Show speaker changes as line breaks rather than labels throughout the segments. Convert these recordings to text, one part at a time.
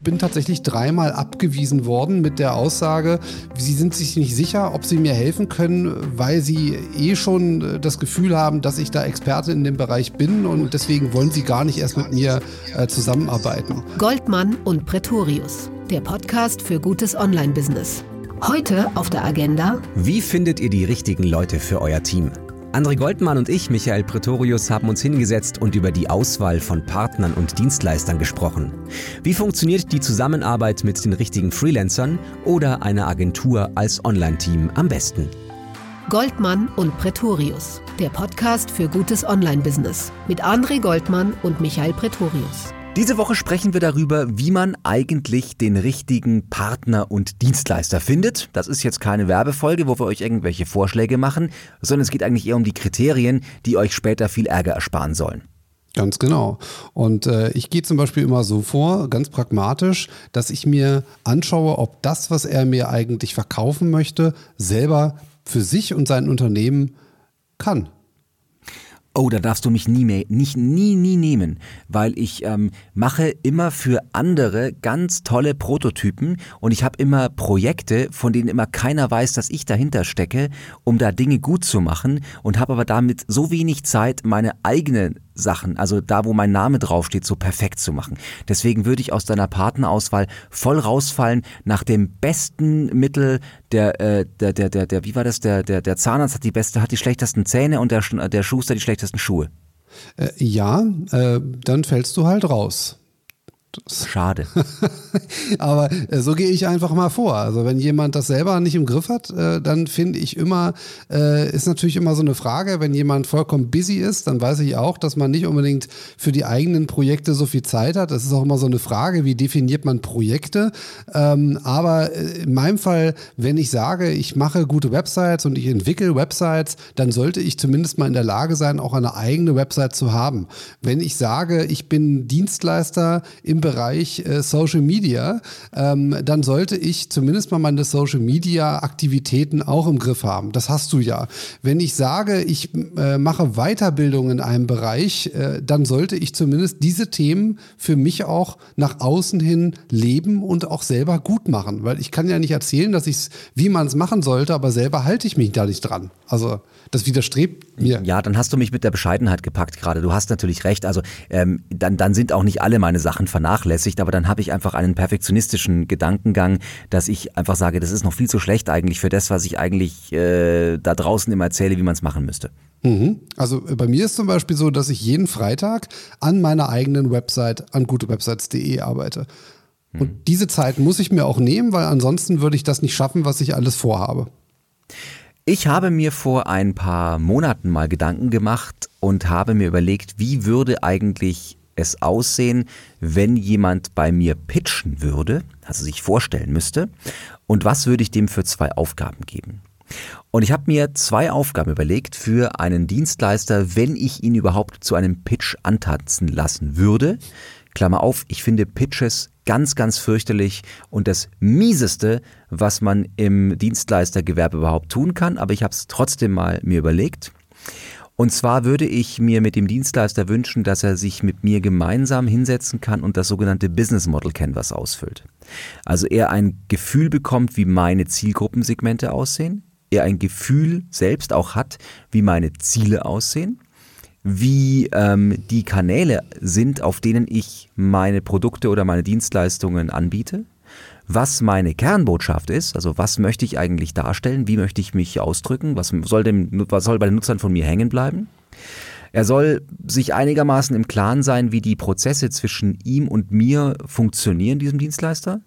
bin tatsächlich dreimal abgewiesen worden mit der Aussage, sie sind sich nicht sicher, ob sie mir helfen können, weil sie eh schon äh, das Gefühl haben, dass ich da Experte in dem Bereich bin und deswegen wollen sie gar nicht erst mit mir äh, zusammenarbeiten.
Goldmann und Pretorius, der Podcast für gutes Online-Business. Heute auf der Agenda.
Wie findet ihr die richtigen Leute für euer Team? André Goldmann und ich, Michael Pretorius, haben uns hingesetzt und über die Auswahl von Partnern und Dienstleistern gesprochen. Wie funktioniert die Zusammenarbeit mit den richtigen Freelancern oder einer Agentur als Online-Team am besten?
Goldmann und Pretorius, der Podcast für gutes Online-Business mit André Goldmann und Michael Pretorius.
Diese Woche sprechen wir darüber, wie man eigentlich den richtigen Partner und Dienstleister findet. Das ist jetzt keine Werbefolge, wo wir euch irgendwelche Vorschläge machen, sondern es geht eigentlich eher um die Kriterien, die euch später viel Ärger ersparen sollen.
Ganz genau. Und äh, ich gehe zum Beispiel immer so vor, ganz pragmatisch, dass ich mir anschaue, ob das, was er mir eigentlich verkaufen möchte, selber für sich und sein Unternehmen kann.
Oh, da darfst du mich nie mehr, nicht nie, nie nehmen, weil ich ähm, mache immer für andere ganz tolle Prototypen und ich habe immer Projekte, von denen immer keiner weiß, dass ich dahinter stecke, um da Dinge gut zu machen und habe aber damit so wenig Zeit, meine eigenen Sachen, also da, wo mein Name draufsteht, so perfekt zu machen. Deswegen würde ich aus deiner Partnerauswahl voll rausfallen nach dem besten Mittel der, äh, der, der, der, der, wie war das, der, der, der Zahnarzt hat die beste, hat die schlechtesten Zähne und der, der Schuster die schlechtesten Schuhe.
Äh, ja, äh, dann fällst du halt raus.
Schade.
Aber äh, so gehe ich einfach mal vor. Also wenn jemand das selber nicht im Griff hat, äh, dann finde ich immer, äh, ist natürlich immer so eine Frage, wenn jemand vollkommen busy ist, dann weiß ich auch, dass man nicht unbedingt für die eigenen Projekte so viel Zeit hat. Das ist auch immer so eine Frage, wie definiert man Projekte. Ähm, aber äh, in meinem Fall, wenn ich sage, ich mache gute Websites und ich entwickle Websites, dann sollte ich zumindest mal in der Lage sein, auch eine eigene Website zu haben. Wenn ich sage, ich bin Dienstleister im Bereich äh, Social Media, ähm, dann sollte ich zumindest mal meine Social Media Aktivitäten auch im Griff haben. Das hast du ja. Wenn ich sage, ich äh, mache Weiterbildung in einem Bereich, äh, dann sollte ich zumindest diese Themen für mich auch nach außen hin leben und auch selber gut machen. Weil ich kann ja nicht erzählen, dass ich es, wie man es machen sollte, aber selber halte ich mich da nicht dran. Also das widerstrebt mir.
Ja, dann hast du mich mit der Bescheidenheit gepackt gerade. Du hast natürlich recht. Also ähm, dann, dann sind auch nicht alle meine Sachen vernachlässigt, aber dann habe ich einfach einen perfektionistischen Gedankengang, dass ich einfach sage, das ist noch viel zu schlecht eigentlich für das, was ich eigentlich äh, da draußen immer erzähle, wie man es machen müsste.
Mhm. Also äh, bei mir ist zum Beispiel so, dass ich jeden Freitag an meiner eigenen Website, an gutewebsites.de arbeite. Und hm. diese Zeit muss ich mir auch nehmen, weil ansonsten würde ich das nicht schaffen, was ich alles vorhabe.
Ich habe mir vor ein paar Monaten mal Gedanken gemacht und habe mir überlegt, wie würde eigentlich es aussehen, wenn jemand bei mir pitchen würde, also sich vorstellen müsste, und was würde ich dem für zwei Aufgaben geben? Und ich habe mir zwei Aufgaben überlegt für einen Dienstleister, wenn ich ihn überhaupt zu einem Pitch antanzen lassen würde. Klammer auf, ich finde Pitches ganz, ganz fürchterlich und das Mieseste, was man im Dienstleistergewerbe überhaupt tun kann, aber ich habe es trotzdem mal mir überlegt. Und zwar würde ich mir mit dem Dienstleister wünschen, dass er sich mit mir gemeinsam hinsetzen kann und das sogenannte Business Model Canvas ausfüllt. Also er ein Gefühl bekommt, wie meine Zielgruppensegmente aussehen, er ein Gefühl selbst auch hat, wie meine Ziele aussehen wie ähm, die Kanäle sind, auf denen ich meine Produkte oder meine Dienstleistungen anbiete, was meine Kernbotschaft ist, also was möchte ich eigentlich darstellen, wie möchte ich mich ausdrücken, was soll, dem, was soll bei den Nutzern von mir hängen bleiben. Er soll sich einigermaßen im Klaren sein, wie die Prozesse zwischen ihm und mir funktionieren, diesem Dienstleister.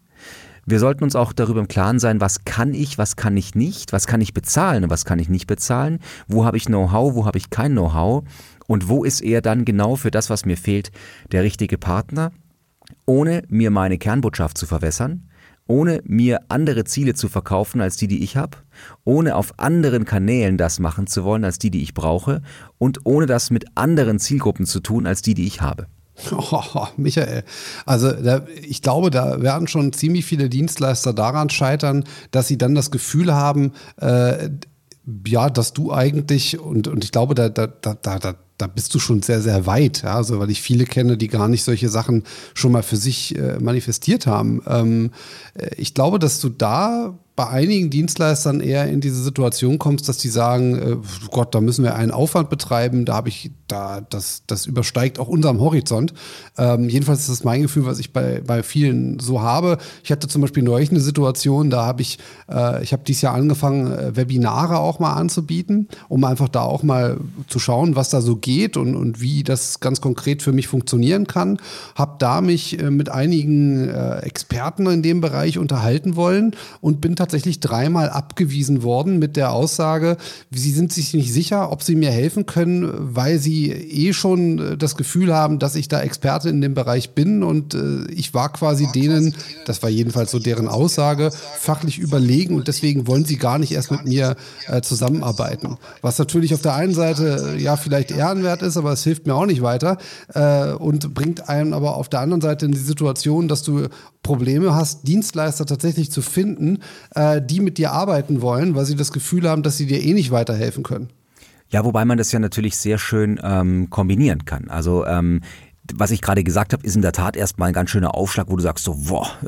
Wir sollten uns auch darüber im Klaren sein, was kann ich, was kann ich nicht, was kann ich bezahlen und was kann ich nicht bezahlen, wo habe ich Know-how, wo habe ich kein Know-how und wo ist er dann genau für das, was mir fehlt, der richtige Partner, ohne mir meine Kernbotschaft zu verwässern, ohne mir andere Ziele zu verkaufen als die, die ich habe, ohne auf anderen Kanälen das machen zu wollen als die, die ich brauche und ohne das mit anderen Zielgruppen zu tun als die, die ich habe.
Oh, Michael, also da, ich glaube, da werden schon ziemlich viele Dienstleister daran scheitern, dass sie dann das Gefühl haben, äh, ja, dass du eigentlich, und, und ich glaube, da, da, da, da da bist du schon sehr, sehr weit. Ja? Also, weil ich viele kenne, die gar nicht solche Sachen schon mal für sich äh, manifestiert haben. Ähm, äh, ich glaube, dass du da bei einigen Dienstleistern eher in diese Situation kommst, dass die sagen, äh, Gott, da müssen wir einen Aufwand betreiben, da habe ich, da, das, das übersteigt auch unserem Horizont. Ähm, jedenfalls ist das mein Gefühl, was ich bei, bei vielen so habe. Ich hatte zum Beispiel neulich eine Situation, da habe ich, äh, ich habe dieses Jahr angefangen, äh, Webinare auch mal anzubieten, um einfach da auch mal zu schauen, was da so geht und, und wie das ganz konkret für mich funktionieren kann. Habe da mich äh, mit einigen äh, Experten in dem Bereich unterhalten wollen und bin tatsächlich dreimal abgewiesen worden mit der Aussage, sie sind sich nicht sicher, ob sie mir helfen können, weil sie eh schon äh, das Gefühl haben, dass ich da Experte in dem Bereich bin und äh, ich war quasi denen, das war jedenfalls so deren Aussage, fachlich überlegen und deswegen wollen sie gar nicht erst mit mir äh, zusammenarbeiten. Was natürlich auf der einen Seite äh, ja vielleicht ehrenwert ist, aber es hilft mir auch nicht weiter äh, und bringt einem aber auf der anderen Seite in die Situation, dass du Probleme hast, Dienstleister tatsächlich zu finden, äh, die mit dir arbeiten wollen, weil sie das Gefühl haben, dass sie dir eh nicht weiterhelfen können.
Ja, wobei man das ja natürlich sehr schön ähm, kombinieren kann. Also ähm, was ich gerade gesagt habe, ist in der Tat erstmal ein ganz schöner Aufschlag, wo du sagst so, boah,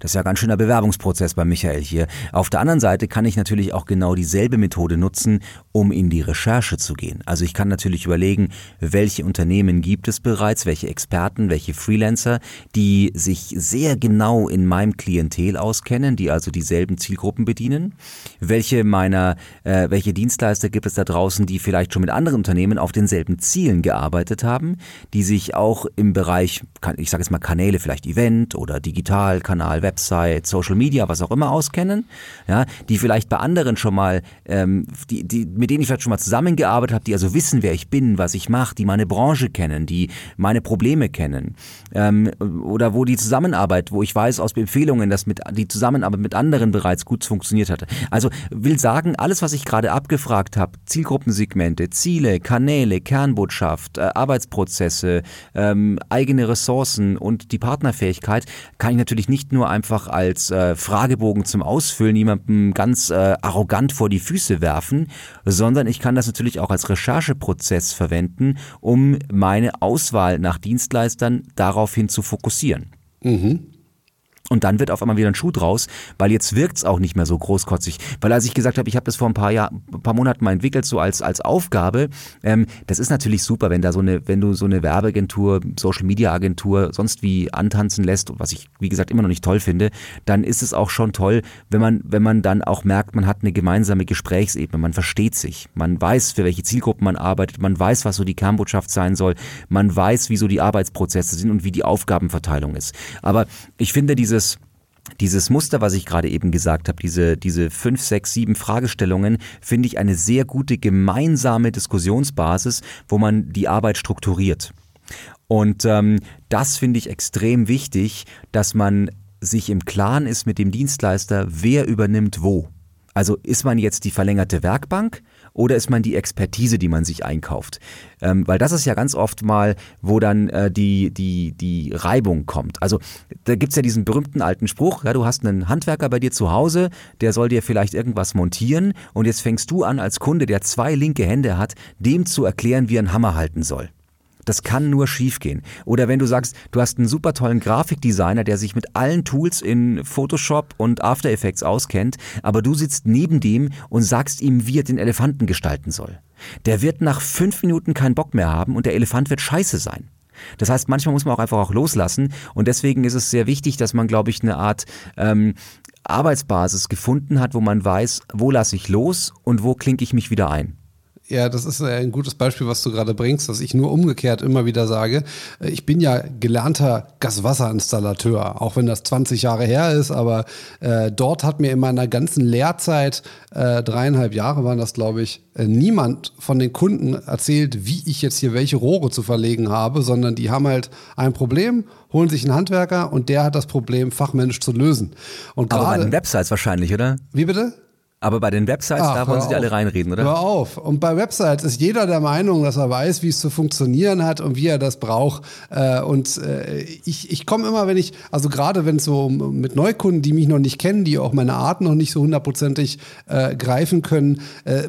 das ist ja ein ganz schöner Bewerbungsprozess bei Michael hier. Auf der anderen Seite kann ich natürlich auch genau dieselbe Methode nutzen, um in die Recherche zu gehen. Also ich kann natürlich überlegen, welche Unternehmen gibt es bereits, welche Experten, welche Freelancer, die sich sehr genau in meinem Klientel auskennen, die also dieselben Zielgruppen bedienen. Welche meiner, äh, welche Dienstleister gibt es da draußen, die vielleicht schon mit anderen Unternehmen auf denselben Zielen gearbeitet haben, die sich auch auch im Bereich, ich sage jetzt mal Kanäle, vielleicht Event oder Digitalkanal, Website, Social Media, was auch immer auskennen, ja, die vielleicht bei anderen schon mal, ähm, die, die, mit denen ich vielleicht schon mal zusammengearbeitet habe, die also wissen, wer ich bin, was ich mache, die meine Branche kennen, die meine Probleme kennen, ähm, oder wo die Zusammenarbeit, wo ich weiß aus Empfehlungen, dass mit die Zusammenarbeit mit anderen bereits gut funktioniert hatte. Also will sagen, alles, was ich gerade abgefragt habe, Zielgruppensegmente, Ziele, Kanäle, Kernbotschaft, äh, Arbeitsprozesse, äh, ähm, eigene Ressourcen und die Partnerfähigkeit kann ich natürlich nicht nur einfach als äh, Fragebogen zum Ausfüllen jemandem ganz äh, arrogant vor die Füße werfen, sondern ich kann das natürlich auch als Rechercheprozess verwenden, um meine Auswahl nach Dienstleistern daraufhin zu fokussieren. Mhm. Und dann wird auf einmal wieder ein Schuh draus, weil jetzt wirkt's auch nicht mehr so großkotzig. Weil als ich gesagt habe, ich habe das vor ein paar Jahr, paar Monaten mal entwickelt, so als, als Aufgabe, ähm, das ist natürlich super, wenn da so eine, wenn du so eine Werbeagentur, Social Media Agentur sonst wie antanzen lässt, was ich, wie gesagt, immer noch nicht toll finde, dann ist es auch schon toll, wenn man, wenn man dann auch merkt, man hat eine gemeinsame Gesprächsebene, man versteht sich, man weiß, für welche Zielgruppen man arbeitet, man weiß, was so die Kernbotschaft sein soll, man weiß, wie so die Arbeitsprozesse sind und wie die Aufgabenverteilung ist. Aber ich finde diese dieses dieses Muster, was ich gerade eben gesagt habe, diese, diese fünf, sechs, sieben Fragestellungen, finde ich eine sehr gute gemeinsame Diskussionsbasis, wo man die Arbeit strukturiert. Und ähm, das finde ich extrem wichtig, dass man sich im Klaren ist mit dem Dienstleister, wer übernimmt wo. Also ist man jetzt die verlängerte Werkbank oder ist man die Expertise, die man sich einkauft? Ähm, weil das ist ja ganz oft mal, wo dann äh, die, die, die Reibung kommt. Also da gibt's ja diesen berühmten alten Spruch, ja, du hast einen Handwerker bei dir zu Hause, der soll dir vielleicht irgendwas montieren und jetzt fängst du an als Kunde, der zwei linke Hände hat, dem zu erklären, wie er einen Hammer halten soll. Das kann nur schiefgehen. Oder wenn du sagst, du hast einen super tollen Grafikdesigner, der sich mit allen Tools in Photoshop und After Effects auskennt, aber du sitzt neben dem und sagst ihm, wie er den Elefanten gestalten soll. Der wird nach fünf Minuten keinen Bock mehr haben und der Elefant wird scheiße sein. Das heißt, manchmal muss man auch einfach auch loslassen und deswegen ist es sehr wichtig, dass man, glaube ich, eine Art ähm, Arbeitsbasis gefunden hat, wo man weiß, wo lasse ich los und wo klinke ich mich wieder ein.
Ja, das ist ein gutes Beispiel, was du gerade bringst, dass ich nur umgekehrt immer wieder sage, äh, ich bin ja gelernter Gaswasserinstallateur, auch wenn das 20 Jahre her ist, aber äh, dort hat mir in meiner ganzen Lehrzeit, äh, dreieinhalb Jahre waren das, glaube ich, äh, niemand von den Kunden erzählt, wie ich jetzt hier welche Rohre zu verlegen habe, sondern die haben halt ein Problem, holen sich einen Handwerker und der hat das Problem fachmännisch zu lösen.
Und aber bei den Websites wahrscheinlich, oder?
Wie bitte?
Aber bei den Websites, Ach, da wollen sie alle reinreden, oder?
Hör auf. Und bei Websites ist jeder der Meinung, dass er weiß, wie es zu funktionieren hat und wie er das braucht. Äh, und äh, ich, ich komme immer, wenn ich, also gerade wenn es so mit Neukunden, die mich noch nicht kennen, die auch meine Art noch nicht so hundertprozentig äh, greifen können,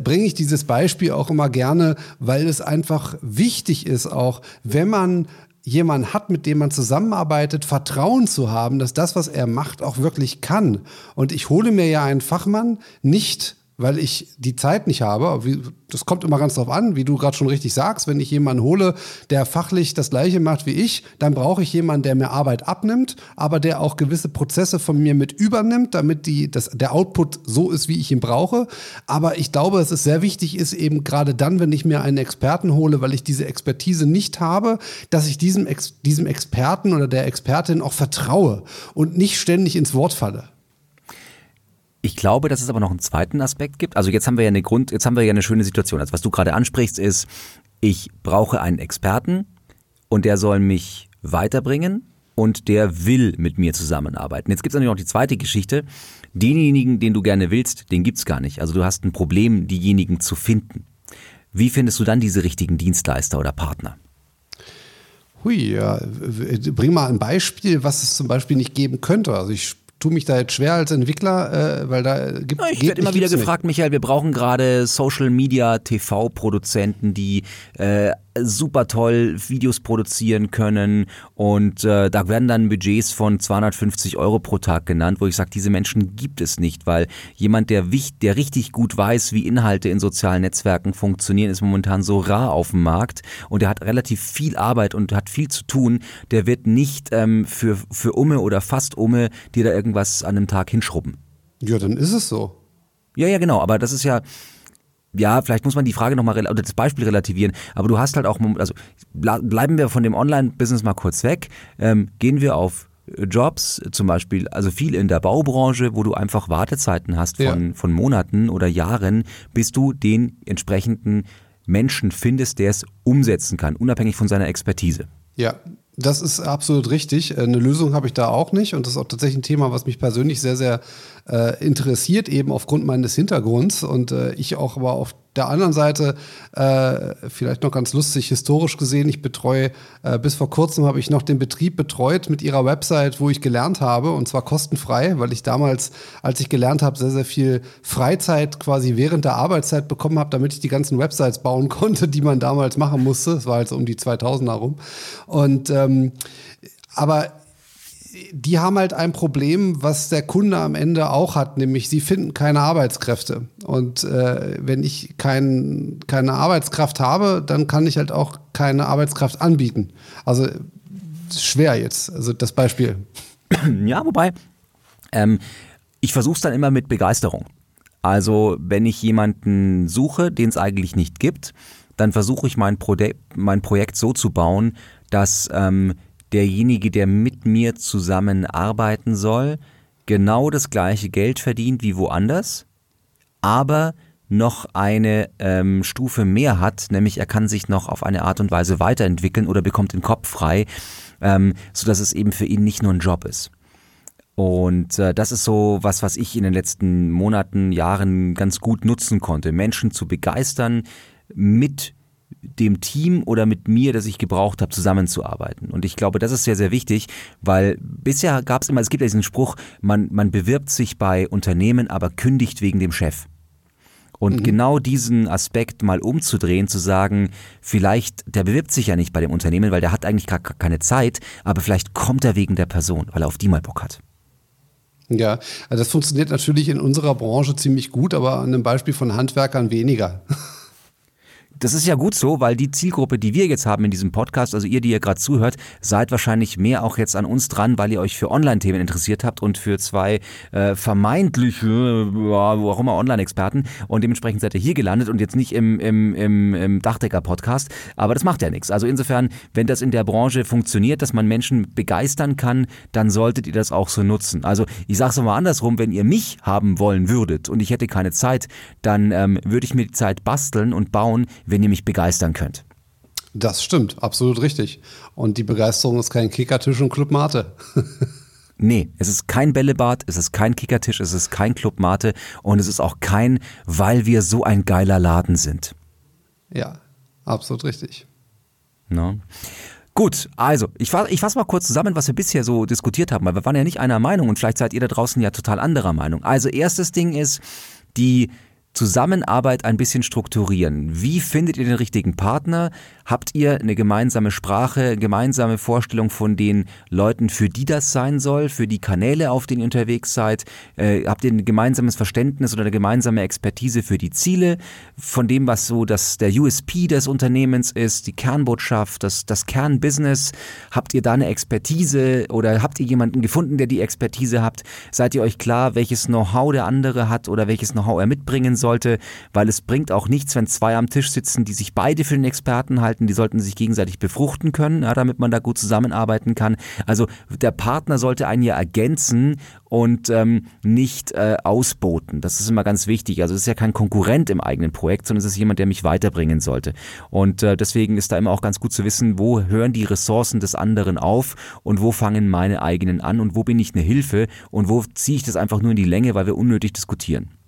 bringe ich dieses Beispiel auch immer gerne, weil es einfach wichtig ist, auch wenn man jemanden hat, mit dem man zusammenarbeitet, Vertrauen zu haben, dass das, was er macht, auch wirklich kann. Und ich hole mir ja einen Fachmann nicht weil ich die Zeit nicht habe. Das kommt immer ganz drauf an, wie du gerade schon richtig sagst. Wenn ich jemanden hole, der fachlich das Gleiche macht wie ich, dann brauche ich jemanden, der mir Arbeit abnimmt, aber der auch gewisse Prozesse von mir mit übernimmt, damit die, das, der Output so ist, wie ich ihn brauche. Aber ich glaube, dass es sehr wichtig ist, eben gerade dann, wenn ich mir einen Experten hole, weil ich diese Expertise nicht habe, dass ich diesem, diesem Experten oder der Expertin auch vertraue und nicht ständig ins Wort falle.
Ich glaube, dass es aber noch einen zweiten Aspekt gibt. Also jetzt haben wir ja eine Grund, jetzt haben wir ja eine schöne Situation. Also was du gerade ansprichst ist, ich brauche einen Experten und der soll mich weiterbringen und der will mit mir zusammenarbeiten. Jetzt gibt es natürlich noch die zweite Geschichte. Denjenigen, den du gerne willst, den gibt's gar nicht. Also du hast ein Problem, diejenigen zu finden. Wie findest du dann diese richtigen Dienstleister oder Partner?
Hui, ja. Bring mal ein Beispiel, was es zum Beispiel nicht geben könnte. Also ich tue mich da jetzt schwer als Entwickler, äh, weil da gibt
es. Ich werde immer wieder gefragt, nicht. Michael, wir brauchen gerade Social Media TV-Produzenten, die äh, super toll Videos produzieren können und äh, da werden dann Budgets von 250 Euro pro Tag genannt, wo ich sage, diese Menschen gibt es nicht, weil jemand, der, der richtig gut weiß, wie Inhalte in sozialen Netzwerken funktionieren, ist momentan so rar auf dem Markt und der hat relativ viel Arbeit und hat viel zu tun, der wird nicht ähm, für, für Umme oder fast Umme dir da irgendwas an einem Tag hinschrubben.
Ja, dann ist es so.
Ja, ja, genau, aber das ist ja, ja, vielleicht muss man die Frage nochmal oder das Beispiel relativieren, aber du hast halt auch, also bleiben wir von dem Online-Business mal kurz weg, ähm, gehen wir auf Jobs, zum Beispiel, also viel in der Baubranche, wo du einfach Wartezeiten hast von, ja. von Monaten oder Jahren, bis du den entsprechenden Menschen findest, der es umsetzen kann, unabhängig von seiner Expertise.
Ja, das ist absolut richtig. Eine Lösung habe ich da auch nicht. Und das ist auch tatsächlich ein Thema, was mich persönlich sehr, sehr äh, interessiert, eben aufgrund meines Hintergrunds. Und äh, ich auch aber auf der anderen Seite, äh, vielleicht noch ganz lustig, historisch gesehen, ich betreue, äh, bis vor kurzem habe ich noch den Betrieb betreut mit ihrer Website, wo ich gelernt habe, und zwar kostenfrei, weil ich damals, als ich gelernt habe, sehr, sehr viel Freizeit quasi während der Arbeitszeit bekommen habe, damit ich die ganzen Websites bauen konnte, die man damals machen musste. Das war halt so um die 2000er rum. Und ähm, aber die haben halt ein Problem, was der Kunde am Ende auch hat, nämlich sie finden keine Arbeitskräfte. Und äh, wenn ich kein, keine Arbeitskraft habe, dann kann ich halt auch keine Arbeitskraft anbieten. Also schwer jetzt, also das Beispiel.
Ja, wobei, ähm, ich versuche es dann immer mit Begeisterung. Also wenn ich jemanden suche, den es eigentlich nicht gibt, dann versuche ich mein, Pro mein Projekt so zu bauen, dass ähm, derjenige, der mit mir zusammenarbeiten soll, genau das gleiche Geld verdient wie woanders, aber noch eine ähm, Stufe mehr hat, nämlich er kann sich noch auf eine Art und Weise weiterentwickeln oder bekommt den Kopf frei, ähm, sodass es eben für ihn nicht nur ein Job ist. Und äh, das ist so was, was ich in den letzten Monaten, Jahren ganz gut nutzen konnte, Menschen zu begeistern, mit dem Team oder mit mir, das ich gebraucht habe, zusammenzuarbeiten. Und ich glaube, das ist sehr, sehr wichtig, weil bisher gab es immer, es gibt ja diesen Spruch, man, man bewirbt sich bei Unternehmen, aber kündigt wegen dem Chef. Und mhm. genau diesen Aspekt mal umzudrehen, zu sagen, vielleicht, der bewirbt sich ja nicht bei dem Unternehmen, weil der hat eigentlich gar keine Zeit, aber vielleicht kommt er wegen der Person, weil er auf die mal Bock hat.
Ja, also das funktioniert natürlich in unserer Branche ziemlich gut, aber an einem Beispiel von Handwerkern weniger.
Das ist ja gut so, weil die Zielgruppe, die wir jetzt haben in diesem Podcast, also ihr, die ihr gerade zuhört, seid wahrscheinlich mehr auch jetzt an uns dran, weil ihr euch für Online-Themen interessiert habt und für zwei äh, vermeintliche, ja, wo auch immer, Online-Experten. Und dementsprechend seid ihr hier gelandet und jetzt nicht im, im, im, im Dachdecker-Podcast. Aber das macht ja nichts. Also insofern, wenn das in der Branche funktioniert, dass man Menschen begeistern kann, dann solltet ihr das auch so nutzen. Also ich sage es mal andersrum, wenn ihr mich haben wollen würdet und ich hätte keine Zeit, dann ähm, würde ich mir die Zeit basteln und bauen, wenn ihr mich begeistern könnt.
Das stimmt, absolut richtig. Und die Begeisterung ist kein Kickertisch und Club Mate.
Nee, es ist kein Bällebad, es ist kein Kickertisch, es ist kein Club Mate und es ist auch kein, weil wir so ein geiler Laden sind.
Ja, absolut richtig.
No. Gut, also ich, ich fasse mal kurz zusammen, was wir bisher so diskutiert haben, weil wir waren ja nicht einer Meinung und vielleicht seid ihr da draußen ja total anderer Meinung. Also erstes Ding ist, die Zusammenarbeit ein bisschen strukturieren. Wie findet ihr den richtigen Partner? Habt ihr eine gemeinsame Sprache, gemeinsame Vorstellung von den Leuten, für die das sein soll, für die Kanäle, auf denen ihr unterwegs seid? Äh, habt ihr ein gemeinsames Verständnis oder eine gemeinsame Expertise für die Ziele, von dem, was so das, der USP des Unternehmens ist, die Kernbotschaft, das, das Kernbusiness? Habt ihr da eine Expertise oder habt ihr jemanden gefunden, der die Expertise habt? Seid ihr euch klar, welches Know-how der andere hat oder welches Know-how er mitbringen sollte? Weil es bringt auch nichts, wenn zwei am Tisch sitzen, die sich beide für den Experten halten die sollten sich gegenseitig befruchten können, ja, damit man da gut zusammenarbeiten kann. Also der Partner sollte einen ja ergänzen und ähm, nicht äh, ausboten. Das ist immer ganz wichtig. Also es ist ja kein Konkurrent im eigenen Projekt, sondern es ist jemand, der mich weiterbringen sollte. Und äh, deswegen ist da immer auch ganz gut zu wissen, wo hören die Ressourcen des anderen auf und wo fangen meine eigenen an und wo bin ich eine Hilfe und wo ziehe ich das einfach nur in die Länge, weil wir unnötig diskutieren.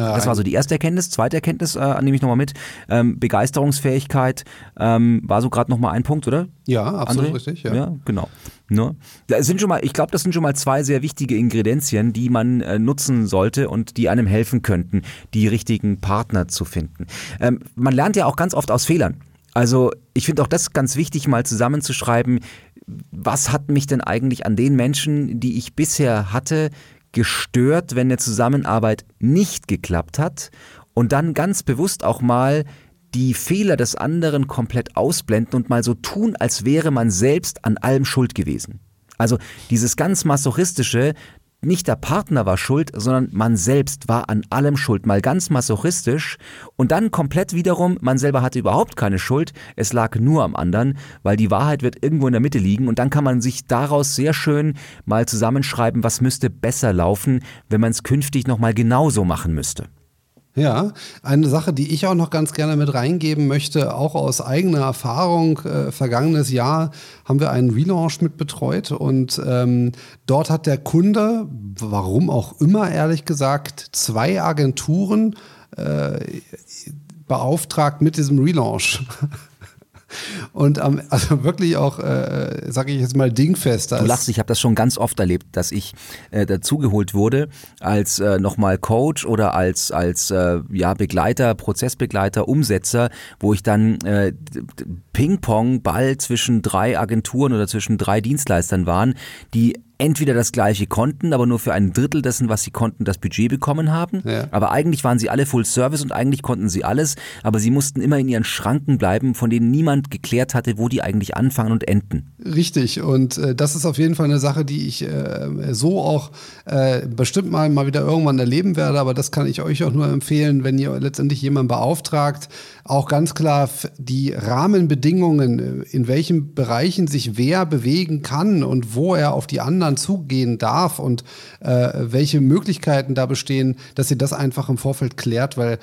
Das war so die erste Erkenntnis. Zweite Erkenntnis äh, nehme ich nochmal mit. Ähm, Begeisterungsfähigkeit ähm, war so gerade nochmal ein Punkt, oder?
Ja, absolut
André?
richtig. Ja,
ja genau. Ne? Das sind schon mal, ich glaube, das sind schon mal zwei sehr wichtige Ingredienzien, die man äh, nutzen sollte und die einem helfen könnten, die richtigen Partner zu finden. Ähm, man lernt ja auch ganz oft aus Fehlern. Also ich finde auch das ganz wichtig, mal zusammenzuschreiben, was hat mich denn eigentlich an den Menschen, die ich bisher hatte, gestört, wenn eine Zusammenarbeit nicht geklappt hat und dann ganz bewusst auch mal die Fehler des anderen komplett ausblenden und mal so tun, als wäre man selbst an allem schuld gewesen. Also dieses ganz masochistische, nicht der Partner war schuld, sondern man selbst war an allem schuld, mal ganz masochistisch. Und dann komplett wiederum, man selber hatte überhaupt keine Schuld, es lag nur am anderen, weil die Wahrheit wird irgendwo in der Mitte liegen. Und dann kann man sich daraus sehr schön mal zusammenschreiben, was müsste besser laufen, wenn man es künftig nochmal genauso machen müsste.
Ja, eine Sache, die ich auch noch ganz gerne mit reingeben möchte, auch aus eigener Erfahrung. Äh, vergangenes Jahr haben wir einen Relaunch mit betreut und ähm, dort hat der Kunde, warum auch immer ehrlich gesagt, zwei Agenturen äh, beauftragt mit diesem Relaunch. Und ähm, also wirklich auch, äh, sage ich jetzt mal, dingfest.
Du lachst, ich habe das schon ganz oft erlebt, dass ich äh, dazugeholt wurde als äh, nochmal Coach oder als, als äh, ja, Begleiter, Prozessbegleiter, Umsetzer, wo ich dann äh, Ping-Pong-Ball zwischen drei Agenturen oder zwischen drei Dienstleistern waren, die entweder das gleiche konnten, aber nur für ein Drittel dessen, was sie konnten, das Budget bekommen haben. Ja. Aber eigentlich waren sie alle Full Service und eigentlich konnten sie alles, aber sie mussten immer in ihren Schranken bleiben, von denen niemand geklärt hatte, wo die eigentlich anfangen und enden.
Richtig, und äh, das ist auf jeden Fall eine Sache, die ich äh, so auch äh, bestimmt mal, mal wieder irgendwann erleben werde, aber das kann ich euch auch nur empfehlen, wenn ihr letztendlich jemanden beauftragt, auch ganz klar die Rahmenbedingungen, äh, in welchen Bereichen sich wer bewegen kann und wo er auf die anderen anderen zugehen darf und äh, welche Möglichkeiten da bestehen, dass ihr das einfach im Vorfeld klärt, weil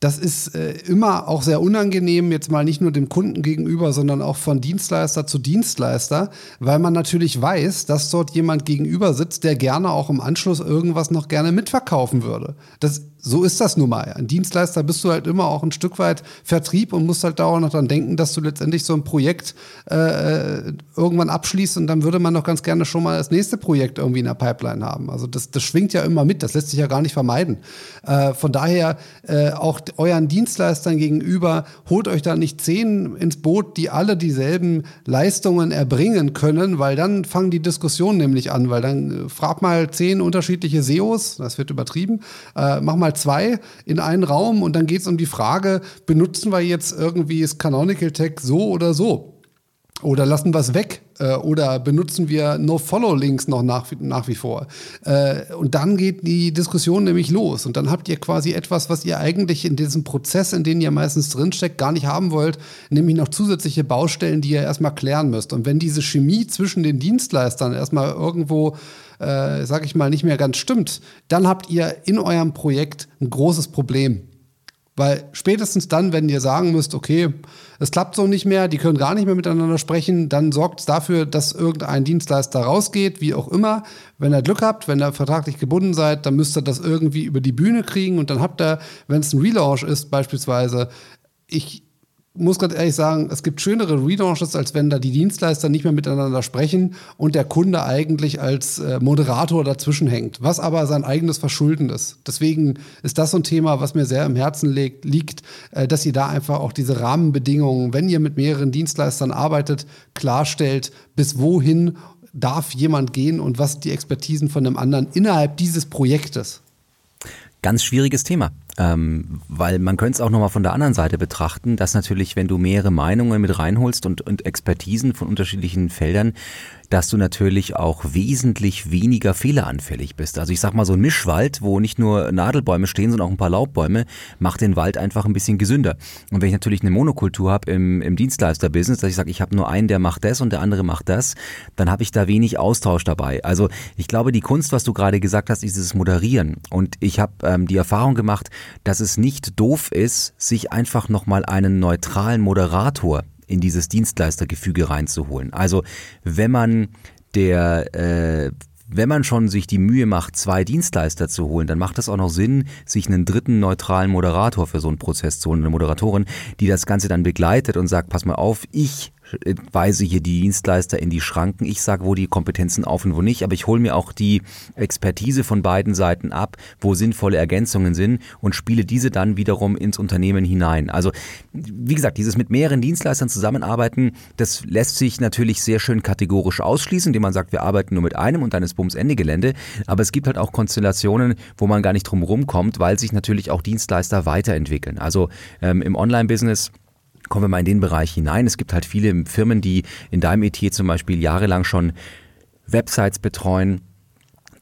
das ist äh, immer auch sehr unangenehm, jetzt mal nicht nur dem Kunden gegenüber, sondern auch von Dienstleister zu Dienstleister, weil man natürlich weiß, dass dort jemand gegenüber sitzt, der gerne auch im Anschluss irgendwas noch gerne mitverkaufen würde. Das so ist das nun mal. Ein Dienstleister bist du halt immer auch ein Stück weit Vertrieb und musst halt dauernd noch dran denken, dass du letztendlich so ein Projekt äh, irgendwann abschließt und dann würde man doch ganz gerne schon mal das nächste Projekt irgendwie in der Pipeline haben. Also das, das schwingt ja immer mit, das lässt sich ja gar nicht vermeiden. Äh, von daher äh, auch euren Dienstleistern gegenüber, holt euch da nicht zehn ins Boot, die alle dieselben Leistungen erbringen können, weil dann fangen die Diskussionen nämlich an, weil dann äh, frag mal zehn unterschiedliche SEOs, das wird übertrieben, äh, mach mal zwei in einen Raum und dann geht es um die Frage, benutzen wir jetzt irgendwie das Canonical Tag so oder so? Oder lassen wir es weg? Äh, oder benutzen wir No-Follow-Links noch nach, nach wie vor? Äh, und dann geht die Diskussion nämlich los. Und dann habt ihr quasi etwas, was ihr eigentlich in diesem Prozess, in dem ihr meistens drinsteckt, gar nicht haben wollt, nämlich noch zusätzliche Baustellen, die ihr erstmal klären müsst. Und wenn diese Chemie zwischen den Dienstleistern erstmal irgendwo äh, sag ich mal, nicht mehr ganz stimmt, dann habt ihr in eurem Projekt ein großes Problem. Weil spätestens dann, wenn ihr sagen müsst, okay, es klappt so nicht mehr, die können gar nicht mehr miteinander sprechen, dann sorgt es dafür, dass irgendein Dienstleister rausgeht, wie auch immer. Wenn ihr Glück habt, wenn ihr vertraglich gebunden seid, dann müsst ihr das irgendwie über die Bühne kriegen und dann habt ihr, wenn es ein Relaunch ist beispielsweise, ich muss ganz ehrlich sagen, es gibt schönere Relaunches, als wenn da die Dienstleister nicht mehr miteinander sprechen und der Kunde eigentlich als äh, Moderator dazwischen hängt, was aber sein eigenes Verschulden ist. Deswegen ist das so ein Thema, was mir sehr im Herzen liegt, liegt äh, dass ihr da einfach auch diese Rahmenbedingungen, wenn ihr mit mehreren Dienstleistern arbeitet, klarstellt, bis wohin darf jemand gehen und was die Expertisen von dem anderen innerhalb dieses Projektes.
Ganz schwieriges Thema. Ähm, weil man könnte es auch nochmal von der anderen Seite betrachten, dass natürlich, wenn du mehrere Meinungen mit reinholst und, und Expertisen von unterschiedlichen Feldern, dass du natürlich auch wesentlich weniger fehleranfällig bist. Also ich sag mal, so ein Mischwald, wo nicht nur Nadelbäume stehen, sondern auch ein paar Laubbäume, macht den Wald einfach ein bisschen gesünder. Und wenn ich natürlich eine Monokultur habe im, im Dienstleister-Business, dass ich sage, ich habe nur einen, der macht das und der andere macht das, dann habe ich da wenig Austausch dabei. Also ich glaube, die Kunst, was du gerade gesagt hast, ist dieses Moderieren. Und ich habe ähm, die Erfahrung gemacht, dass es nicht doof ist, sich einfach nochmal einen neutralen Moderator in dieses Dienstleistergefüge reinzuholen. Also wenn man der äh, wenn man schon sich die Mühe macht, zwei Dienstleister zu holen, dann macht es auch noch Sinn, sich einen dritten neutralen Moderator für so einen Prozess zu holen, eine Moderatorin, die das Ganze dann begleitet und sagt, pass mal auf, ich weise hier die Dienstleister in die Schranken. Ich sage, wo die Kompetenzen auf und wo nicht, aber ich hole mir auch die Expertise von beiden Seiten ab, wo sinnvolle Ergänzungen sind und spiele diese dann wiederum ins Unternehmen hinein. Also wie gesagt, dieses mit mehreren Dienstleistern zusammenarbeiten, das lässt sich natürlich sehr schön kategorisch ausschließen, indem man sagt, wir arbeiten nur mit einem und dann ist Bums Ende Gelände. Aber es gibt halt auch Konstellationen, wo man gar nicht drum rumkommt, weil sich natürlich auch Dienstleister weiterentwickeln. Also ähm, im Online-Business kommen wir mal in den Bereich hinein. Es gibt halt viele Firmen, die in deinem Metier zum Beispiel jahrelang schon Websites betreuen,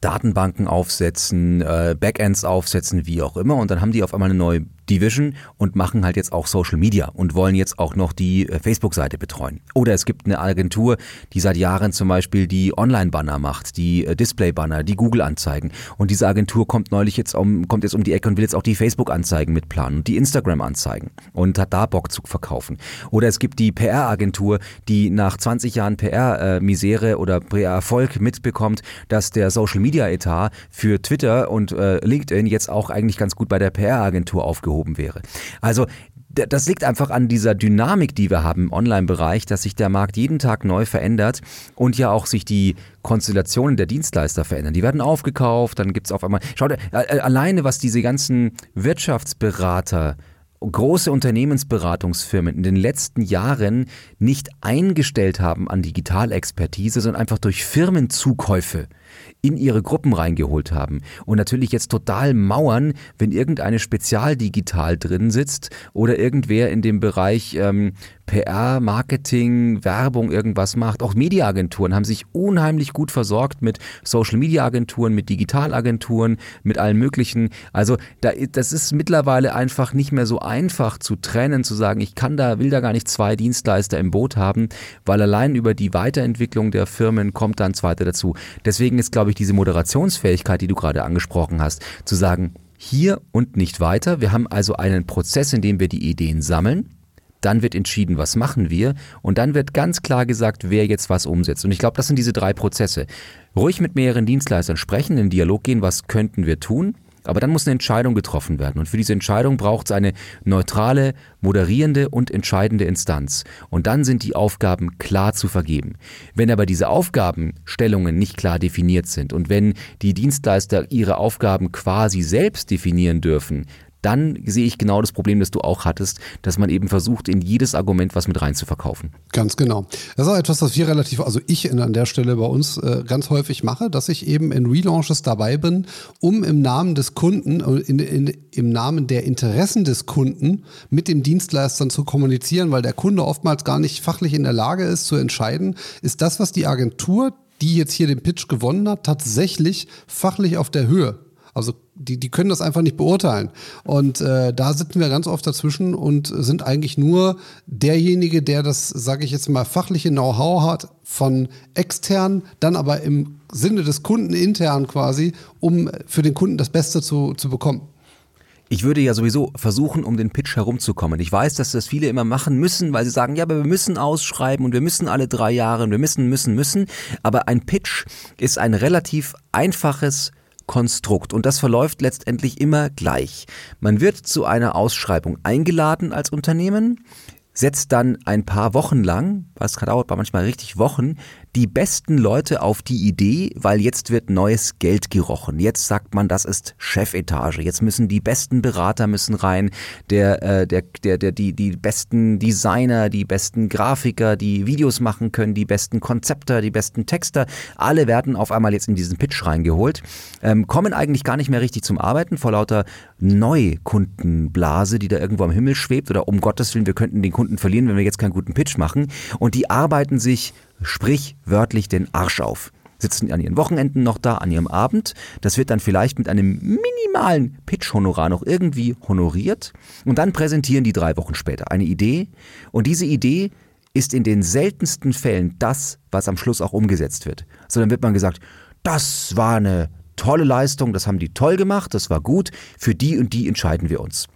Datenbanken aufsetzen, äh, Backends aufsetzen, wie auch immer. Und dann haben die auf einmal eine neue Division und machen halt jetzt auch Social Media und wollen jetzt auch noch die äh, Facebook-Seite betreuen. Oder es gibt eine Agentur, die seit Jahren zum Beispiel die Online-Banner macht, die äh, Display-Banner, die Google-Anzeigen. Und diese Agentur kommt neulich jetzt um, kommt jetzt um die Ecke und will jetzt auch die Facebook-Anzeigen mitplanen und die Instagram-Anzeigen und hat da Bock zu verkaufen. Oder es gibt die PR-Agentur, die nach 20 Jahren PR-Misere oder PR-Erfolg mitbekommt, dass der Social-Media-Etat für Twitter und äh, LinkedIn jetzt auch eigentlich ganz gut bei der PR-Agentur aufgehoben aufgehoben wäre. Also das liegt einfach an dieser Dynamik, die wir haben im Online-Bereich, dass sich der Markt jeden Tag neu verändert und ja auch sich die Konstellationen der Dienstleister verändern. Die werden aufgekauft, dann gibt es auf einmal. Schaut, alleine was diese ganzen Wirtschaftsberater große Unternehmensberatungsfirmen in den letzten Jahren nicht eingestellt haben an Digitalexpertise, sondern einfach durch Firmenzukäufe in ihre Gruppen reingeholt haben und natürlich jetzt total mauern, wenn irgendeine Spezialdigital drin sitzt oder irgendwer in dem Bereich ähm, PR, Marketing, Werbung irgendwas macht. Auch Mediaagenturen haben sich unheimlich gut versorgt mit Social Media Agenturen, mit Digitalagenturen, mit allen möglichen. Also da, das ist mittlerweile einfach nicht mehr so einfach zu trennen, zu sagen, ich kann da, will da gar nicht zwei Dienstleister im Boot haben, weil allein über die Weiterentwicklung der Firmen kommt dann zweiter dazu. Deswegen ist, glaube ich, diese Moderationsfähigkeit, die du gerade angesprochen hast, zu sagen, hier und nicht weiter. Wir haben also einen Prozess, in dem wir die Ideen sammeln. Dann wird entschieden, was machen wir. Und dann wird ganz klar gesagt, wer jetzt was umsetzt. Und ich glaube, das sind diese drei Prozesse. Ruhig mit mehreren Dienstleistern sprechen, in den Dialog gehen, was könnten wir tun. Aber dann muss eine Entscheidung getroffen werden. Und für diese Entscheidung braucht es eine neutrale, moderierende und entscheidende Instanz. Und dann sind die Aufgaben klar zu vergeben. Wenn aber diese Aufgabenstellungen nicht klar definiert sind und wenn die Dienstleister ihre Aufgaben quasi selbst definieren dürfen, dann sehe ich genau das Problem, das du auch hattest, dass man eben versucht, in jedes Argument was mit rein zu verkaufen.
Ganz genau. Das ist auch etwas, was wir relativ, also ich an der Stelle bei uns äh, ganz häufig mache, dass ich eben in Relaunches dabei bin, um im Namen des Kunden, äh, in, in, im Namen der Interessen des Kunden mit den Dienstleistern zu kommunizieren, weil der Kunde oftmals gar nicht fachlich in der Lage ist zu entscheiden, ist das, was die Agentur, die jetzt hier den Pitch gewonnen hat, tatsächlich fachlich auf der Höhe. Also die, die können das einfach nicht beurteilen. Und äh, da sitzen wir ganz oft dazwischen und sind eigentlich nur derjenige, der das, sage ich jetzt mal, fachliche Know-how hat von extern, dann aber im Sinne des Kunden intern quasi, um für den Kunden das Beste zu, zu bekommen.
ich würde ja sowieso versuchen, um den Pitch herumzukommen. Ich weiß, dass das viele immer machen müssen, weil sie sagen, ja, aber wir müssen ausschreiben und wir müssen alle drei Jahre und wir müssen, müssen, müssen. Aber ein Pitch ist ein relativ einfaches Konstrukt und das verläuft letztendlich immer gleich. Man wird zu einer Ausschreibung eingeladen als Unternehmen, setzt dann ein paar Wochen lang, was dauert manchmal richtig Wochen, die besten Leute auf die Idee, weil jetzt wird neues Geld gerochen. Jetzt sagt man, das ist Chefetage. Jetzt müssen die besten Berater müssen rein, der, äh, der, der, der, die, die besten Designer, die besten Grafiker, die Videos machen können, die besten Konzepter, die besten Texter, alle werden auf einmal jetzt in diesen Pitch reingeholt, ähm, kommen eigentlich gar nicht mehr richtig zum Arbeiten vor lauter Neukundenblase, die da irgendwo am Himmel schwebt oder um Gottes Willen, wir könnten den Kunden verlieren, wenn wir jetzt keinen guten Pitch machen. Und die arbeiten sich sprichwörtlich den Arsch auf. Sitzen an ihren Wochenenden noch da, an ihrem Abend. Das wird dann vielleicht mit einem minimalen Pitch-Honorar noch irgendwie honoriert. Und dann präsentieren die drei Wochen später eine Idee. Und diese Idee ist in den seltensten Fällen das, was am Schluss auch umgesetzt wird. So dann wird man gesagt, das war eine tolle Leistung, das haben die toll gemacht, das war gut, für die und die entscheiden wir uns.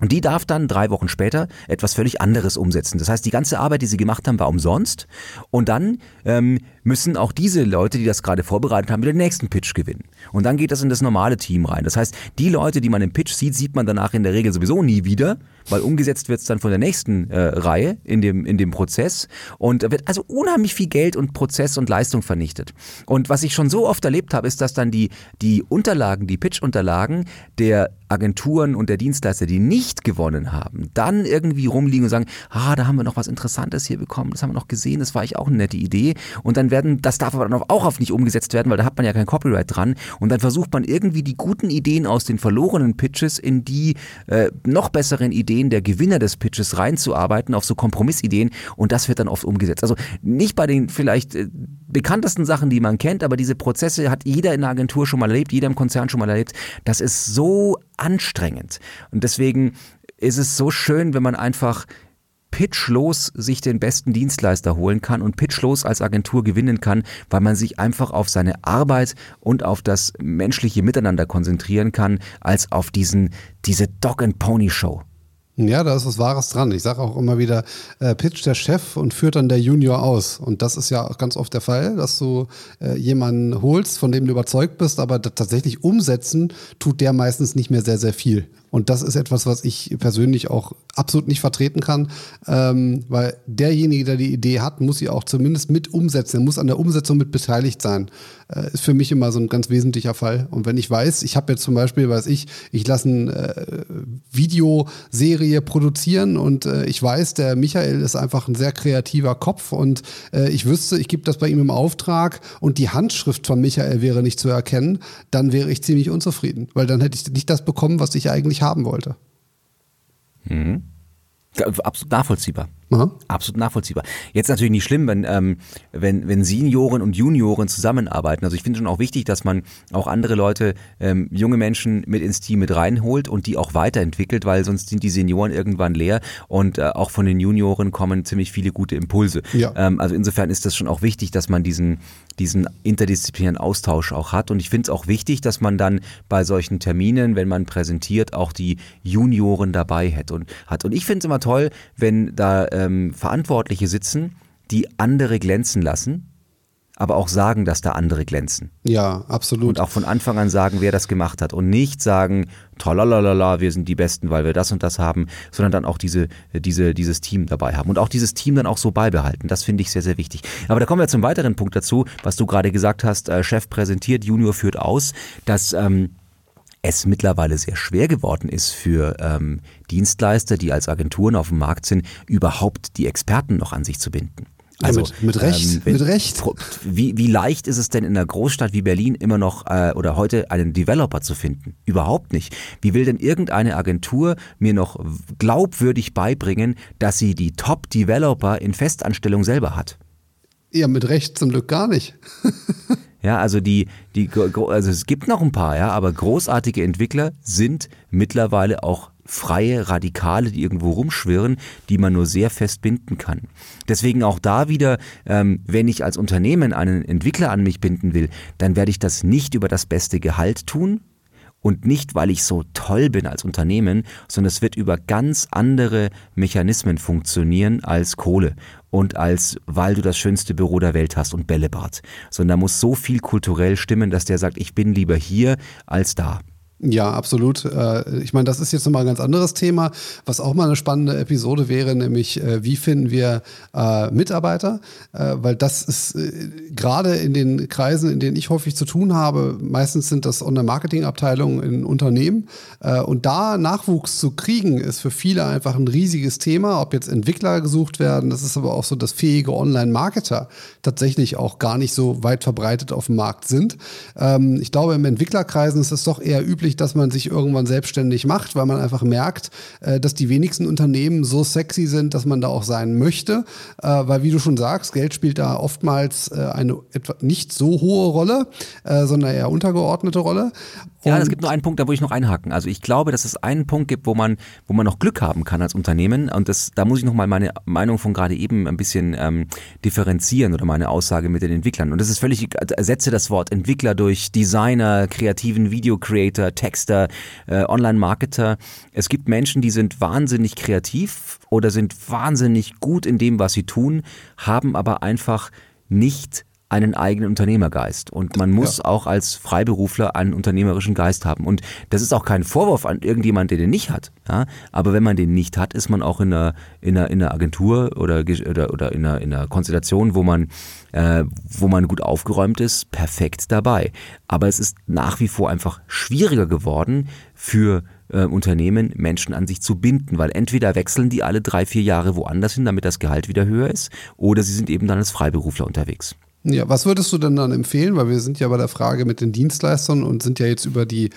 Und die darf dann drei Wochen später etwas völlig anderes umsetzen. Das heißt, die ganze Arbeit, die sie gemacht haben, war umsonst. Und dann ähm, müssen auch diese Leute, die das gerade vorbereitet haben, wieder den nächsten Pitch gewinnen. Und dann geht das in das normale Team rein. Das heißt, die Leute, die man im Pitch sieht, sieht man danach in der Regel sowieso nie wieder, weil umgesetzt wird es dann von der nächsten äh, Reihe in dem, in dem Prozess. Und da wird also unheimlich viel Geld und Prozess und Leistung vernichtet. Und was ich schon so oft erlebt habe, ist, dass dann die, die Unterlagen, die Pitch-Unterlagen der Agenturen und der Dienstleister, die nicht gewonnen haben, dann irgendwie rumliegen und sagen, ah, da haben wir noch was Interessantes hier bekommen, das haben wir noch gesehen, das war eigentlich auch eine nette Idee. Und dann werden, das darf aber dann auch auf nicht umgesetzt werden, weil da hat man ja kein Copyright dran. Und dann versucht man irgendwie die guten Ideen aus den verlorenen Pitches in die äh, noch besseren Ideen der Gewinner des Pitches reinzuarbeiten, auf so Kompromissideen. Und das wird dann oft umgesetzt. Also nicht bei den vielleicht äh, bekanntesten Sachen, die man kennt, aber diese Prozesse hat jeder in der Agentur schon mal erlebt, jeder im Konzern schon mal erlebt. Das ist so anstrengend. Und deswegen ist es so schön, wenn man einfach pitchlos sich den besten Dienstleister holen kann und pitchlos als Agentur gewinnen kann, weil man sich einfach auf seine Arbeit und auf das menschliche Miteinander konzentrieren kann, als auf diesen, diese Dog and Pony Show.
Ja, da ist was Wahres dran. Ich sage auch immer wieder, äh, pitcht der Chef und führt dann der Junior aus. Und das ist ja auch ganz oft der Fall, dass du äh, jemanden holst, von dem du überzeugt bist, aber tatsächlich umsetzen tut der meistens nicht mehr sehr, sehr viel. Und das ist etwas, was ich persönlich auch absolut nicht vertreten kann, ähm, weil derjenige, der die Idee hat, muss sie auch zumindest mit umsetzen. Muss an der Umsetzung mit beteiligt sein. Äh, ist für mich immer so ein ganz wesentlicher Fall. Und wenn ich weiß, ich habe jetzt zum Beispiel, weiß ich, ich lasse eine äh, Videoserie produzieren und äh, ich weiß, der Michael ist einfach ein sehr kreativer Kopf und äh, ich wüsste, ich gebe das bei ihm im Auftrag und die Handschrift von Michael wäre nicht zu erkennen, dann wäre ich ziemlich unzufrieden, weil dann hätte ich nicht das bekommen, was ich eigentlich haben wollte.
Mhm. Absolut nachvollziehbar. Aha. Absolut nachvollziehbar. Jetzt natürlich nicht schlimm, wenn, ähm, wenn, wenn Senioren und Junioren zusammenarbeiten. Also ich finde schon auch wichtig, dass man auch andere Leute, ähm, junge Menschen mit ins Team mit reinholt und die auch weiterentwickelt, weil sonst sind die Senioren irgendwann leer und äh, auch von den Junioren kommen ziemlich viele gute Impulse. Ja. Ähm, also insofern ist das schon auch wichtig, dass man diesen, diesen interdisziplinären Austausch auch hat. Und ich finde es auch wichtig, dass man dann bei solchen Terminen, wenn man präsentiert, auch die Junioren dabei hat. Und, hat. und ich finde es immer toll, wenn da ähm, Verantwortliche sitzen, die andere glänzen lassen, aber auch sagen, dass da andere glänzen.
Ja, absolut.
Und auch von Anfang an sagen, wer das gemacht hat und nicht sagen, tralalala, wir sind die Besten, weil wir das und das haben, sondern dann auch diese, diese, dieses Team dabei haben und auch dieses Team dann auch so beibehalten. Das finde ich sehr, sehr wichtig. Aber da kommen wir zum weiteren Punkt dazu, was du gerade gesagt hast, äh, Chef präsentiert, Junior führt aus, dass ähm, es mittlerweile sehr schwer geworden ist für ähm, Dienstleister, die als Agenturen auf dem Markt sind, überhaupt die Experten noch an sich zu binden.
Also, ja, mit, mit, Recht, ähm, wenn, mit Recht.
Wie, wie leicht ist es denn in einer Großstadt wie Berlin immer noch äh, oder heute einen Developer zu finden? Überhaupt nicht. Wie will denn irgendeine Agentur mir noch glaubwürdig beibringen, dass sie die Top-Developer in Festanstellung selber hat?
Ja, mit Recht zum Glück gar nicht.
Ja, also die, die, also es gibt noch ein paar, ja, aber großartige Entwickler sind mittlerweile auch freie Radikale, die irgendwo rumschwirren, die man nur sehr fest binden kann. Deswegen auch da wieder, ähm, wenn ich als Unternehmen einen Entwickler an mich binden will, dann werde ich das nicht über das beste Gehalt tun, Und nicht, weil ich so toll bin als Unternehmen, sondern es wird über ganz andere Mechanismen funktionieren als Kohle und als weil du das schönste Büro der Welt hast und Bällebad. Sondern da muss so viel kulturell stimmen, dass der sagt, ich bin lieber hier als da.
Ja, absolut. Äh, ich meine, das ist jetzt nochmal ein ganz anderes Thema, was auch mal eine spannende Episode wäre, nämlich äh, wie finden wir äh, Mitarbeiter? Weil das ist gerade in den Kreisen, in denen ich häufig zu tun habe, meistens sind das Online-Marketing-Abteilungen in Unternehmen. Und da Nachwuchs zu kriegen, ist für viele einfach ein riesiges Thema, ob jetzt Entwickler gesucht werden. Das ist aber auch so, dass fähige Online-Marketer tatsächlich auch gar nicht so weit verbreitet auf dem Markt sind. Ähm, ich glaube, im Entwicklerkreisen ist es doch eher üblich, üblich, dass man sich irgendwann selbstständig macht, weil man einfach merkt, äh, dass die wenigsten Unternehmen so sexy sind, dass man da auch sein möchte. Äh, weil, wie du schon sagst, Geld spielt da oftmals äh, eine etwa nicht so hohe Rolle, äh, sondern eher untergeordnete Rolle.
Ja, es gibt nur einen Punkt, da wo ich noch einhaken. Also ich glaube, dass es einen Punkt gibt, wo man, wo man noch Glück haben kann als Unternehmen. Und das, da muss ich nochmal meine Meinung von gerade eben ein bisschen ähm, differenzieren oder meine Aussage mit den Entwicklern. Und das ist völlig, ersetze das Wort Entwickler durch Designer, kreativen Video-Creator, Texter, äh, Online-Marketer. Es gibt Menschen, die sind wahnsinnig kreativ oder sind wahnsinnig gut in dem, was sie tun, haben aber einfach nicht einen eigenen Unternehmergeist. Und man muss ja. auch als Freiberufler einen unternehmerischen Geist haben. Und das ist auch kein Vorwurf an irgendjemand, der den nicht hat. Ja? Aber wenn man den nicht hat, ist man auch in einer, in einer, in einer Agentur oder, oder, oder in, einer, in einer Konstellation, wo man, äh, wo man gut aufgeräumt ist, perfekt dabei. Aber es ist nach wie vor einfach schwieriger geworden für äh, Unternehmen Menschen an sich zu binden, weil entweder wechseln die alle drei, vier Jahre woanders hin, damit das Gehalt wieder höher ist, oder sie sind eben dann als Freiberufler unterwegs.
Ja, was würdest du denn dann empfehlen? Weil wir sind ja bei der Frage mit den Dienstleistern und sind ja jetzt über die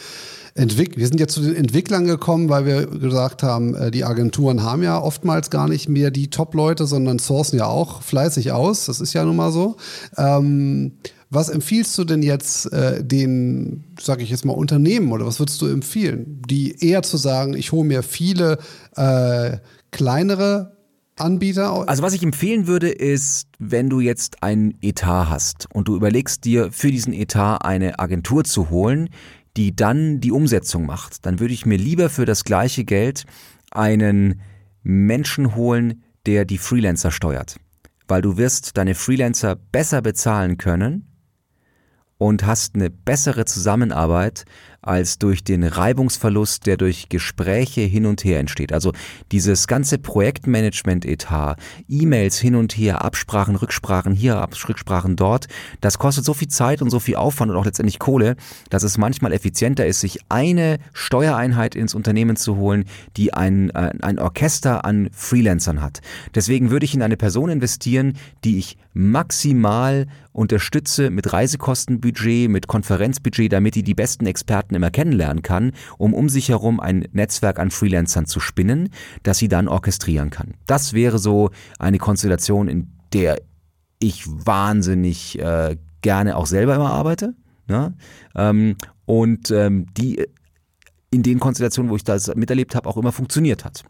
Entwick wir sind jetzt zu den Entwicklern gekommen, weil wir gesagt haben, äh, die Agenturen haben ja oftmals gar nicht mehr die Top-Leute, sondern sourcen ja auch fleißig aus. Das ist ja nun mal so. Ähm, was empfiehlst du denn jetzt äh, den, sage ich jetzt mal, Unternehmen oder was würdest du empfehlen, die eher zu sagen, ich hole mir viele äh, kleinere Anbieter?
Also was ich empfehlen würde, ist, wenn du jetzt ein Etat hast und du überlegst dir für diesen Etat eine Agentur zu holen, die dann die Umsetzung macht, dann würde ich mir lieber für das gleiche Geld einen Menschen holen, der die Freelancer steuert. Weil du wirst deine Freelancer besser bezahlen können und hast eine bessere Zusammenarbeit, als durch den Reibungsverlust, der durch Gespräche hin und her entsteht. Also dieses ganze Projektmanagement-Etat, E-Mails hin und her, Absprachen, Rücksprachen hier, Rücksprachen dort, das kostet so viel Zeit und so viel Aufwand und auch letztendlich Kohle, dass es manchmal effizienter ist, sich eine Steuereinheit ins Unternehmen zu holen, die ein, äh, ein Orchester an Freelancern hat. Deswegen würde ich in eine Person investieren, die ich maximal unterstütze mit Reisekostenbudget, mit Konferenzbudget, damit die die besten Experten immer kennenlernen kann, um um sich herum ein Netzwerk an Freelancern zu spinnen, das sie dann orchestrieren kann. Das wäre so eine Konstellation, in der ich wahnsinnig äh, gerne auch selber immer arbeite. Ne? Ähm, und ähm, die in den Konstellationen, wo ich das miterlebt habe, auch immer funktioniert hat.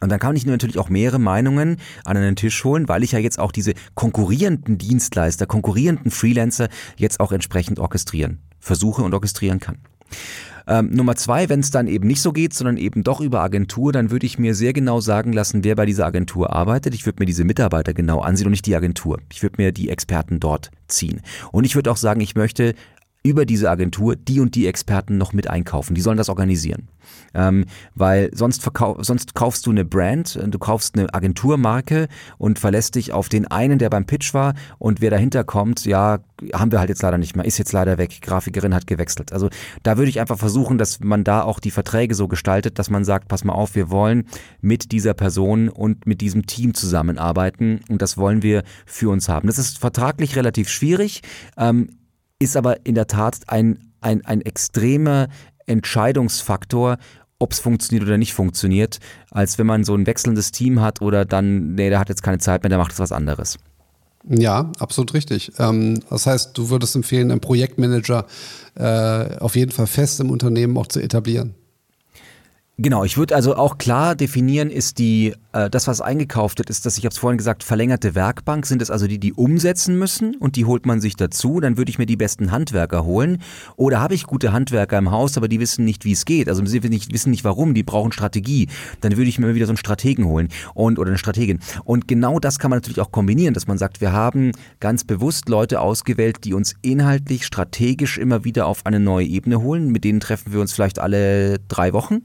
Und dann kann ich natürlich auch mehrere Meinungen an einen Tisch holen, weil ich ja jetzt auch diese konkurrierenden Dienstleister, konkurrierenden Freelancer jetzt auch entsprechend orchestrieren, versuche und orchestrieren kann. Ähm, Nummer zwei, wenn es dann eben nicht so geht, sondern eben doch über Agentur, dann würde ich mir sehr genau sagen lassen, wer bei dieser Agentur arbeitet. Ich würde mir diese Mitarbeiter genau ansehen und nicht die Agentur. Ich würde mir die Experten dort ziehen. Und ich würde auch sagen, ich möchte über diese Agentur die und die Experten noch mit einkaufen. Die sollen das organisieren. Ähm, weil sonst, verkau sonst kaufst du eine Brand, äh, du kaufst eine Agenturmarke und verlässt dich auf den einen, der beim Pitch war und wer dahinter kommt, ja, haben wir halt jetzt leider nicht mehr, ist jetzt leider weg, Grafikerin hat gewechselt. Also da würde ich einfach versuchen, dass man da auch die Verträge so gestaltet, dass man sagt, pass mal auf, wir wollen mit dieser Person und mit diesem Team zusammenarbeiten und das wollen wir für uns haben. Das ist vertraglich relativ schwierig. Ähm, ist aber in der Tat ein, ein, ein extremer Entscheidungsfaktor, ob es funktioniert oder nicht funktioniert, als wenn man so ein wechselndes Team hat oder dann, nee, der hat jetzt keine Zeit mehr, der macht jetzt was anderes.
Ja, absolut richtig. Ähm, das heißt, du würdest empfehlen, einen Projektmanager äh, auf jeden Fall fest im Unternehmen auch zu etablieren.
Genau, ich würde also auch klar definieren, ist die, äh, das, was eingekauft wird, ist das, ich habe es vorhin gesagt, verlängerte Werkbank, sind es also die, die umsetzen müssen und die holt man sich dazu, dann würde ich mir die besten Handwerker holen. Oder habe ich gute Handwerker im Haus, aber die wissen nicht, wie es geht, also sie wissen nicht warum, die brauchen Strategie, dann würde ich mir wieder so einen Strategen holen und oder eine Strategin. Und genau das kann man natürlich auch kombinieren, dass man sagt, wir haben ganz bewusst Leute ausgewählt, die uns inhaltlich, strategisch immer wieder auf eine neue Ebene holen, mit denen treffen wir uns vielleicht alle drei Wochen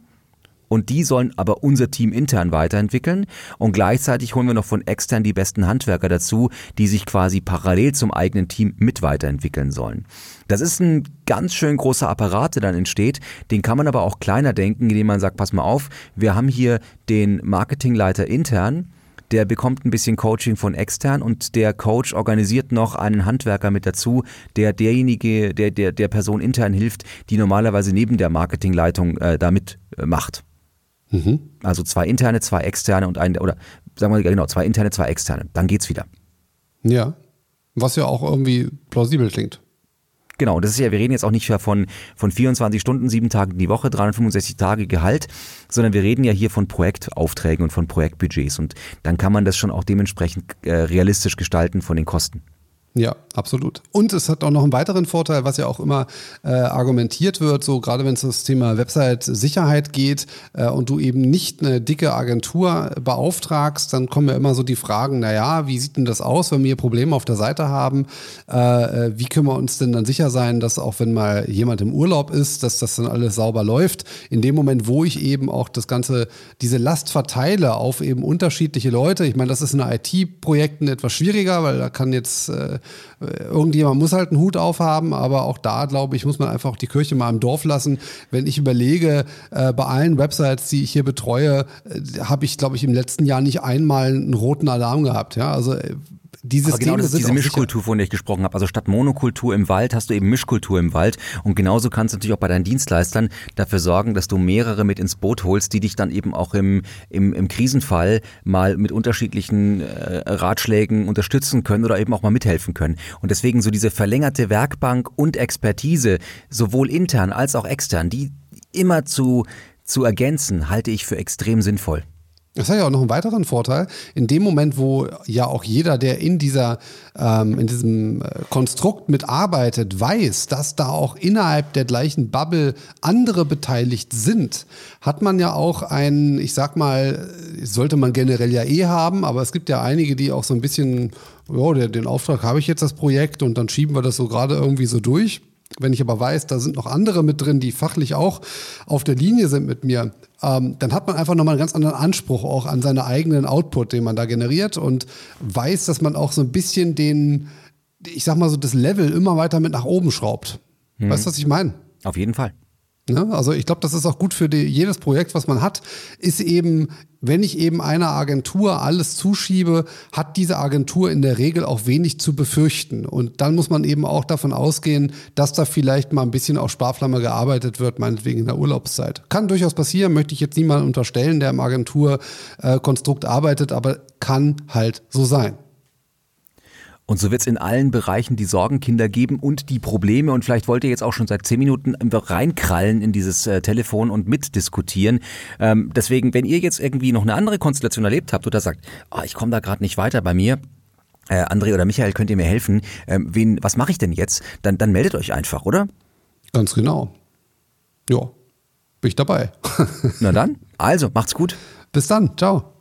und die sollen aber unser Team intern weiterentwickeln und gleichzeitig holen wir noch von extern die besten Handwerker dazu, die sich quasi parallel zum eigenen Team mit weiterentwickeln sollen. Das ist ein ganz schön großer Apparat, der dann entsteht. Den kann man aber auch kleiner denken, indem man sagt, pass mal auf, wir haben hier den Marketingleiter intern, der bekommt ein bisschen Coaching von extern und der Coach organisiert noch einen Handwerker mit dazu, der derjenige, der der, der Person intern hilft, die normalerweise neben der Marketingleitung äh, da mitmacht. Mhm. Also zwei interne, zwei externe und ein, oder sagen wir genau, zwei interne, zwei externe. Dann geht's wieder.
Ja. Was ja auch irgendwie plausibel klingt.
Genau, das ist ja, wir reden jetzt auch nicht von, von 24 Stunden, sieben Tagen die Woche, 365 Tage Gehalt, sondern wir reden ja hier von Projektaufträgen und von Projektbudgets und dann kann man das schon auch dementsprechend äh, realistisch gestalten von den Kosten.
Ja, absolut. Und es hat auch noch einen weiteren Vorteil, was ja auch immer äh, argumentiert wird, so gerade wenn es das Thema Website-Sicherheit geht äh, und du eben nicht eine dicke Agentur beauftragst, dann kommen ja immer so die Fragen, naja, wie sieht denn das aus, wenn wir Probleme auf der Seite haben? Äh, äh, wie können wir uns denn dann sicher sein, dass auch wenn mal jemand im Urlaub ist, dass das dann alles sauber läuft? In dem Moment, wo ich eben auch das Ganze, diese Last verteile auf eben unterschiedliche Leute, ich meine, das ist in IT-Projekten etwas schwieriger, weil da kann jetzt äh, irgendjemand muss halt einen Hut aufhaben, aber auch da, glaube ich, muss man einfach die Kirche mal im Dorf lassen. Wenn ich überlege, äh, bei allen Websites, die ich hier betreue, äh, habe ich, glaube ich, im letzten Jahr nicht einmal einen roten Alarm gehabt. Ja, also äh,
dieses genau, das ist diese Mischkultur, von der ich gesprochen habe. Also statt Monokultur im Wald hast du eben Mischkultur im Wald. Und genauso kannst du natürlich auch bei deinen Dienstleistern dafür sorgen, dass du mehrere mit ins Boot holst, die dich dann eben auch im, im, im Krisenfall mal mit unterschiedlichen äh, Ratschlägen unterstützen können oder eben auch mal mithelfen können. Und deswegen so diese verlängerte Werkbank und Expertise, sowohl intern als auch extern, die immer zu, zu ergänzen, halte ich für extrem sinnvoll.
Das hat ja auch noch einen weiteren Vorteil. In dem Moment, wo ja auch jeder, der in dieser, ähm, in diesem äh, Konstrukt mitarbeitet, weiß, dass da auch innerhalb der gleichen Bubble andere beteiligt sind, hat man ja auch ein, ich sag mal, sollte man generell ja eh haben, aber es gibt ja einige, die auch so ein bisschen, ja, den Auftrag habe ich jetzt das Projekt und dann schieben wir das so gerade irgendwie so durch. Wenn ich aber weiß, da sind noch andere mit drin, die fachlich auch auf der Linie sind mit mir, ähm, dann hat man einfach nochmal einen ganz anderen Anspruch auch an seinen eigenen Output, den man da generiert und weiß, dass man auch so ein bisschen den, ich sag mal so, das Level immer weiter mit nach oben schraubt. Mhm. Weißt du, was ich meine?
Auf jeden Fall.
Ne? Also ich glaube, das ist auch gut für die, jedes Projekt, was man hat, ist eben, wenn ich eben einer Agentur alles zuschiebe, hat diese Agentur in der Regel auch wenig zu befürchten. Und dann muss man eben auch davon ausgehen, dass da vielleicht mal ein bisschen auf Sparflamme gearbeitet wird, meinetwegen in der Urlaubszeit. Kann durchaus passieren, möchte ich jetzt niemandem unterstellen, der im Agenturkonstrukt arbeitet, aber kann halt so sein.
Und so wird es in allen Bereichen die Sorgenkinder geben und die Probleme. Und vielleicht wollt ihr jetzt auch schon seit zehn Minuten reinkrallen in dieses äh, Telefon und mitdiskutieren. Ähm, deswegen, wenn ihr jetzt irgendwie noch eine andere Konstellation erlebt habt oder sagt, oh, ich komme da gerade nicht weiter bei mir, äh, André oder Michael, könnt ihr mir helfen? Ähm, wen, was mache ich denn jetzt? Dann, dann meldet euch einfach, oder?
Ganz genau. Ja, bin ich dabei.
Na dann, also macht's gut.
Bis dann, ciao.